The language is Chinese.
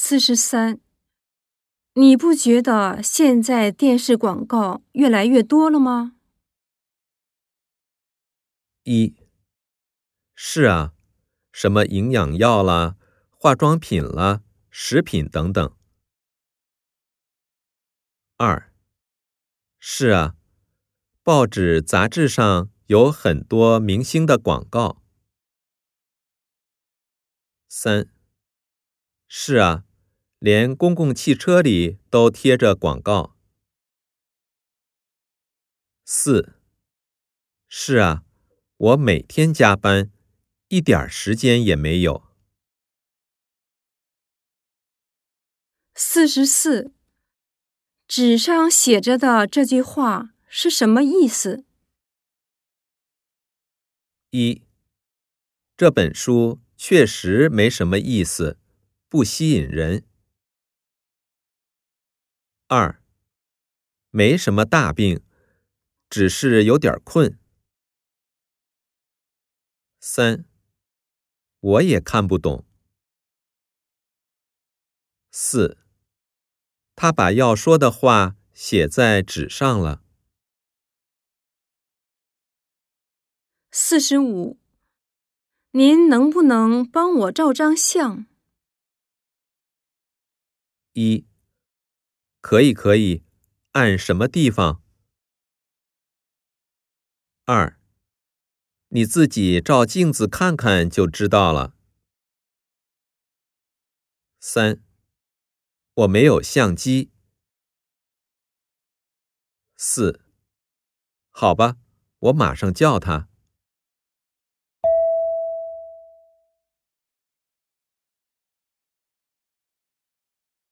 四十三，你不觉得现在电视广告越来越多了吗？一，是啊，什么营养药啦、化妆品啦、食品等等。二，是啊，报纸、杂志上有很多明星的广告。三，是啊，连公共汽车里都贴着广告。四，是啊，我每天加班，一点时间也没有。四十四，纸上写着的这句话是什么意思？一，这本书。确实没什么意思，不吸引人。二，没什么大病，只是有点困。三，我也看不懂。四，他把要说的话写在纸上了。四十五。您能不能帮我照张相？一，可以，可以，按什么地方？二，你自己照镜子看看就知道了。三，我没有相机。四，好吧，我马上叫他。